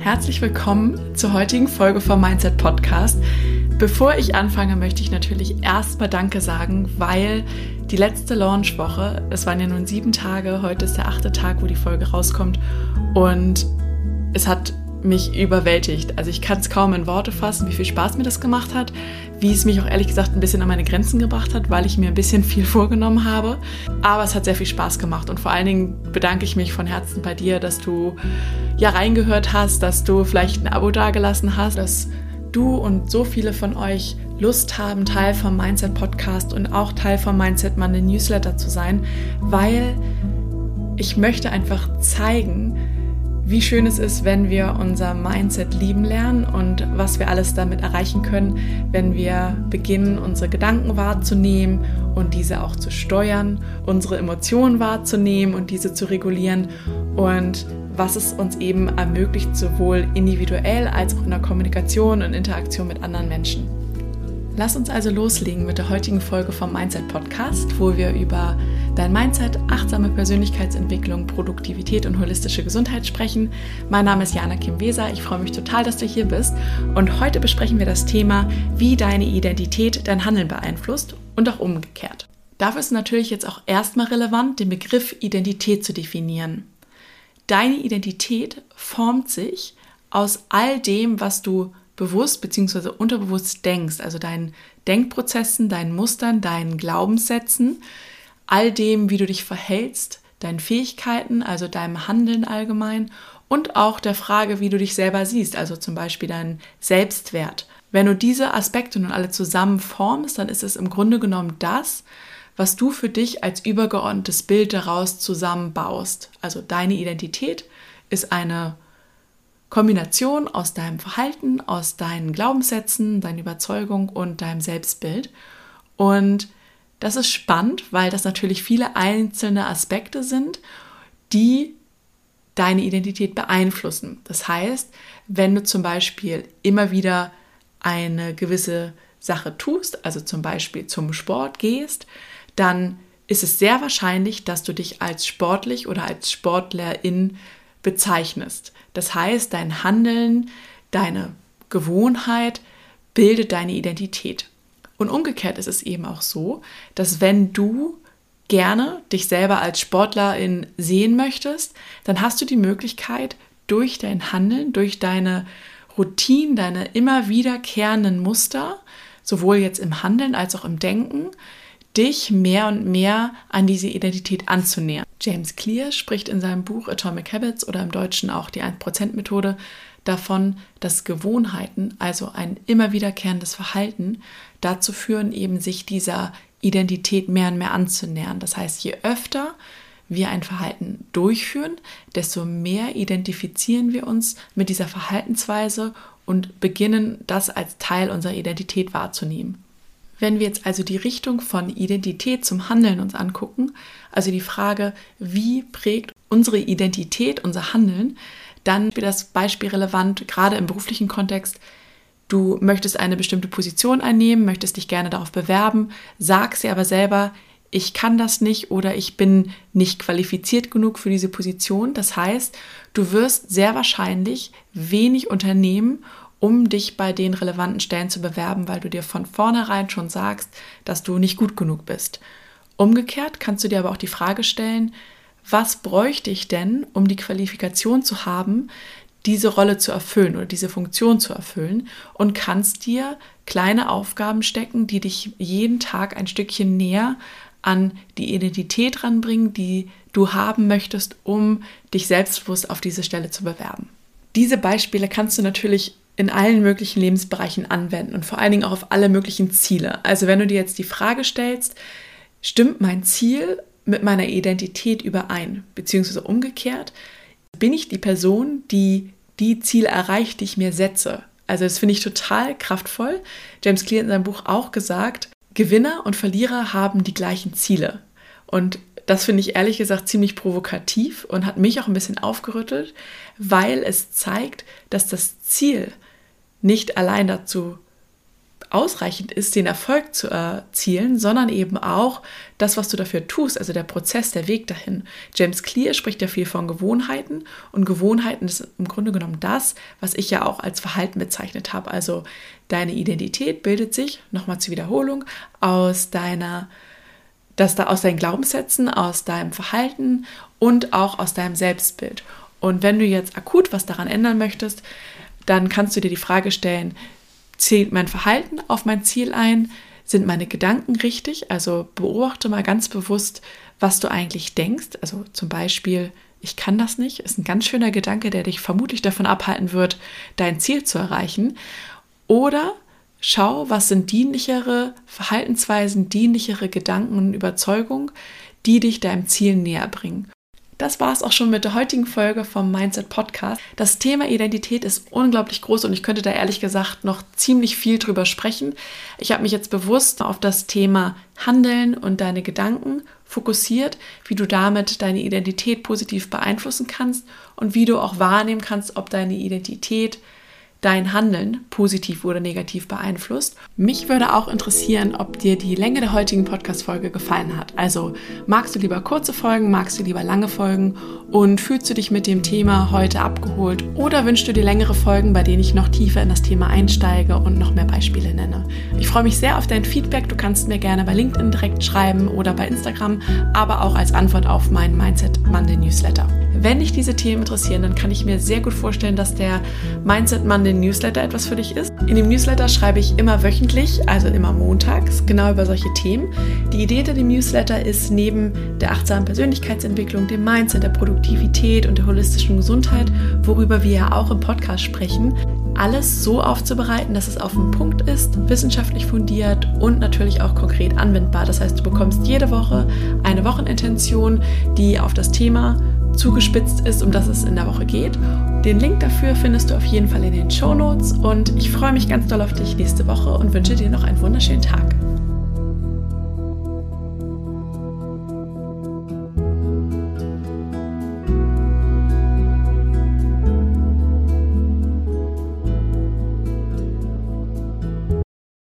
Herzlich willkommen zur heutigen Folge vom Mindset Podcast. Bevor ich anfange, möchte ich natürlich erstmal Danke sagen, weil die letzte Launchwoche, es waren ja nun sieben Tage, heute ist der achte Tag, wo die Folge rauskommt und es hat mich überwältigt. Also ich kann es kaum in Worte fassen, wie viel Spaß mir das gemacht hat, wie es mich auch ehrlich gesagt ein bisschen an meine Grenzen gebracht hat, weil ich mir ein bisschen viel vorgenommen habe. Aber es hat sehr viel Spaß gemacht und vor allen Dingen bedanke ich mich von Herzen bei dir, dass du ja reingehört hast, dass du vielleicht ein Abo dagelassen hast, dass du und so viele von euch Lust haben, Teil vom Mindset Podcast und auch Teil vom Mindset Monday Newsletter zu sein, weil ich möchte einfach zeigen, wie schön es ist, wenn wir unser Mindset lieben lernen und was wir alles damit erreichen können, wenn wir beginnen, unsere Gedanken wahrzunehmen und diese auch zu steuern, unsere Emotionen wahrzunehmen und diese zu regulieren und was es uns eben ermöglicht, sowohl individuell als auch in der Kommunikation und Interaktion mit anderen Menschen. Lass uns also loslegen mit der heutigen Folge vom Mindset Podcast, wo wir über dein Mindset, achtsame Persönlichkeitsentwicklung, Produktivität und holistische Gesundheit sprechen. Mein Name ist Jana Kim Weser. Ich freue mich total, dass du hier bist. Und heute besprechen wir das Thema, wie deine Identität dein Handeln beeinflusst und auch umgekehrt. Dafür ist natürlich jetzt auch erstmal relevant, den Begriff Identität zu definieren. Deine Identität formt sich aus all dem, was du bewusst bzw. unterbewusst denkst, also deinen Denkprozessen, deinen Mustern, deinen Glaubenssätzen, all dem, wie du dich verhältst, deinen Fähigkeiten, also deinem Handeln allgemein und auch der Frage, wie du dich selber siehst, also zum Beispiel deinen Selbstwert. Wenn du diese Aspekte nun alle zusammen formst, dann ist es im Grunde genommen das, was du für dich als übergeordnetes Bild daraus zusammenbaust. Also deine Identität ist eine Kombination aus deinem Verhalten, aus deinen Glaubenssätzen, deiner Überzeugung und deinem Selbstbild. Und das ist spannend, weil das natürlich viele einzelne Aspekte sind, die deine Identität beeinflussen. Das heißt, wenn du zum Beispiel immer wieder eine gewisse Sache tust, also zum Beispiel zum Sport gehst, dann ist es sehr wahrscheinlich, dass du dich als sportlich oder als Sportlerin bezeichnest. Das heißt, dein Handeln, deine Gewohnheit bildet deine Identität. Und umgekehrt ist es eben auch so, dass wenn du gerne dich selber als Sportlerin sehen möchtest, dann hast du die Möglichkeit, durch dein Handeln, durch deine Routinen, deine immer wiederkehrenden Muster, sowohl jetzt im Handeln als auch im Denken, dich mehr und mehr an diese Identität anzunähern. James Clear spricht in seinem Buch Atomic Habits oder im Deutschen auch die 1%-Methode davon, dass Gewohnheiten, also ein immer wiederkehrendes Verhalten, dazu führen, eben sich dieser Identität mehr und mehr anzunähern. Das heißt, je öfter wir ein Verhalten durchführen, desto mehr identifizieren wir uns mit dieser Verhaltensweise und beginnen das als Teil unserer Identität wahrzunehmen. Wenn wir jetzt also die Richtung von Identität zum Handeln uns angucken, also die Frage, wie prägt unsere Identität unser Handeln, dann wird das Beispiel relevant, gerade im beruflichen Kontext. Du möchtest eine bestimmte Position einnehmen, möchtest dich gerne darauf bewerben, sagst dir aber selber, ich kann das nicht oder ich bin nicht qualifiziert genug für diese Position. Das heißt, du wirst sehr wahrscheinlich wenig unternehmen, um dich bei den relevanten Stellen zu bewerben, weil du dir von vornherein schon sagst, dass du nicht gut genug bist. Umgekehrt kannst du dir aber auch die Frage stellen, was bräuchte ich denn, um die Qualifikation zu haben, diese Rolle zu erfüllen oder diese Funktion zu erfüllen und kannst dir kleine Aufgaben stecken, die dich jeden Tag ein Stückchen näher an die Identität ranbringen, die du haben möchtest, um dich selbstbewusst auf diese Stelle zu bewerben. Diese Beispiele kannst du natürlich in allen möglichen Lebensbereichen anwenden und vor allen Dingen auch auf alle möglichen Ziele. Also wenn du dir jetzt die Frage stellst, stimmt mein Ziel mit meiner Identität überein, beziehungsweise umgekehrt, bin ich die Person, die die Ziele erreicht, die ich mir setze. Also das finde ich total kraftvoll. James Clear in seinem Buch auch gesagt, Gewinner und Verlierer haben die gleichen Ziele. Und das finde ich ehrlich gesagt ziemlich provokativ und hat mich auch ein bisschen aufgerüttelt, weil es zeigt, dass das Ziel nicht allein dazu ausreichend ist, den Erfolg zu erzielen, sondern eben auch das, was du dafür tust, also der Prozess, der Weg dahin. James Clear spricht ja viel von Gewohnheiten und Gewohnheiten ist im Grunde genommen das, was ich ja auch als Verhalten bezeichnet habe. Also deine Identität bildet sich, nochmal zur Wiederholung, aus deiner dass da aus deinen Glaubenssätzen, aus deinem Verhalten und auch aus deinem Selbstbild. Und wenn du jetzt akut was daran ändern möchtest, dann kannst du dir die Frage stellen, zählt mein Verhalten auf mein Ziel ein? Sind meine Gedanken richtig? Also beobachte mal ganz bewusst, was du eigentlich denkst. Also zum Beispiel, ich kann das nicht, ist ein ganz schöner Gedanke, der dich vermutlich davon abhalten wird, dein Ziel zu erreichen. Oder schau, was sind dienlichere Verhaltensweisen, dienlichere Gedanken und Überzeugungen, die dich deinem Ziel näher bringen. Das war es auch schon mit der heutigen Folge vom Mindset Podcast. Das Thema Identität ist unglaublich groß und ich könnte da ehrlich gesagt noch ziemlich viel drüber sprechen. Ich habe mich jetzt bewusst auf das Thema Handeln und deine Gedanken fokussiert, wie du damit deine Identität positiv beeinflussen kannst und wie du auch wahrnehmen kannst, ob deine Identität dein Handeln positiv oder negativ beeinflusst. Mich würde auch interessieren, ob dir die Länge der heutigen Podcast-Folge gefallen hat. Also magst du lieber kurze Folgen, magst du lieber lange Folgen und fühlst du dich mit dem Thema heute abgeholt oder wünschst du dir längere Folgen, bei denen ich noch tiefer in das Thema einsteige und noch mehr Beispiele nenne? Ich freue mich sehr auf dein Feedback. Du kannst mir gerne bei LinkedIn direkt schreiben oder bei Instagram, aber auch als Antwort auf meinen Mindset Monday Newsletter. Wenn dich diese Themen interessieren, dann kann ich mir sehr gut vorstellen, dass der Mindset Monday Newsletter etwas für dich ist. In dem Newsletter schreibe ich immer wöchentlich, also immer montags, genau über solche Themen. Die Idee hinter dem Newsletter ist neben der achtsamen Persönlichkeitsentwicklung, dem Mindset, der Produktivität und der holistischen Gesundheit, worüber wir ja auch im Podcast sprechen, alles so aufzubereiten, dass es auf den Punkt ist, wissenschaftlich fundiert und natürlich auch konkret anwendbar. Das heißt, du bekommst jede Woche eine Wochenintention, die auf das Thema zugespitzt ist, um das es in der Woche geht. Den Link dafür findest du auf jeden Fall in den Show Notes und ich freue mich ganz doll auf dich nächste Woche und wünsche dir noch einen wunderschönen Tag.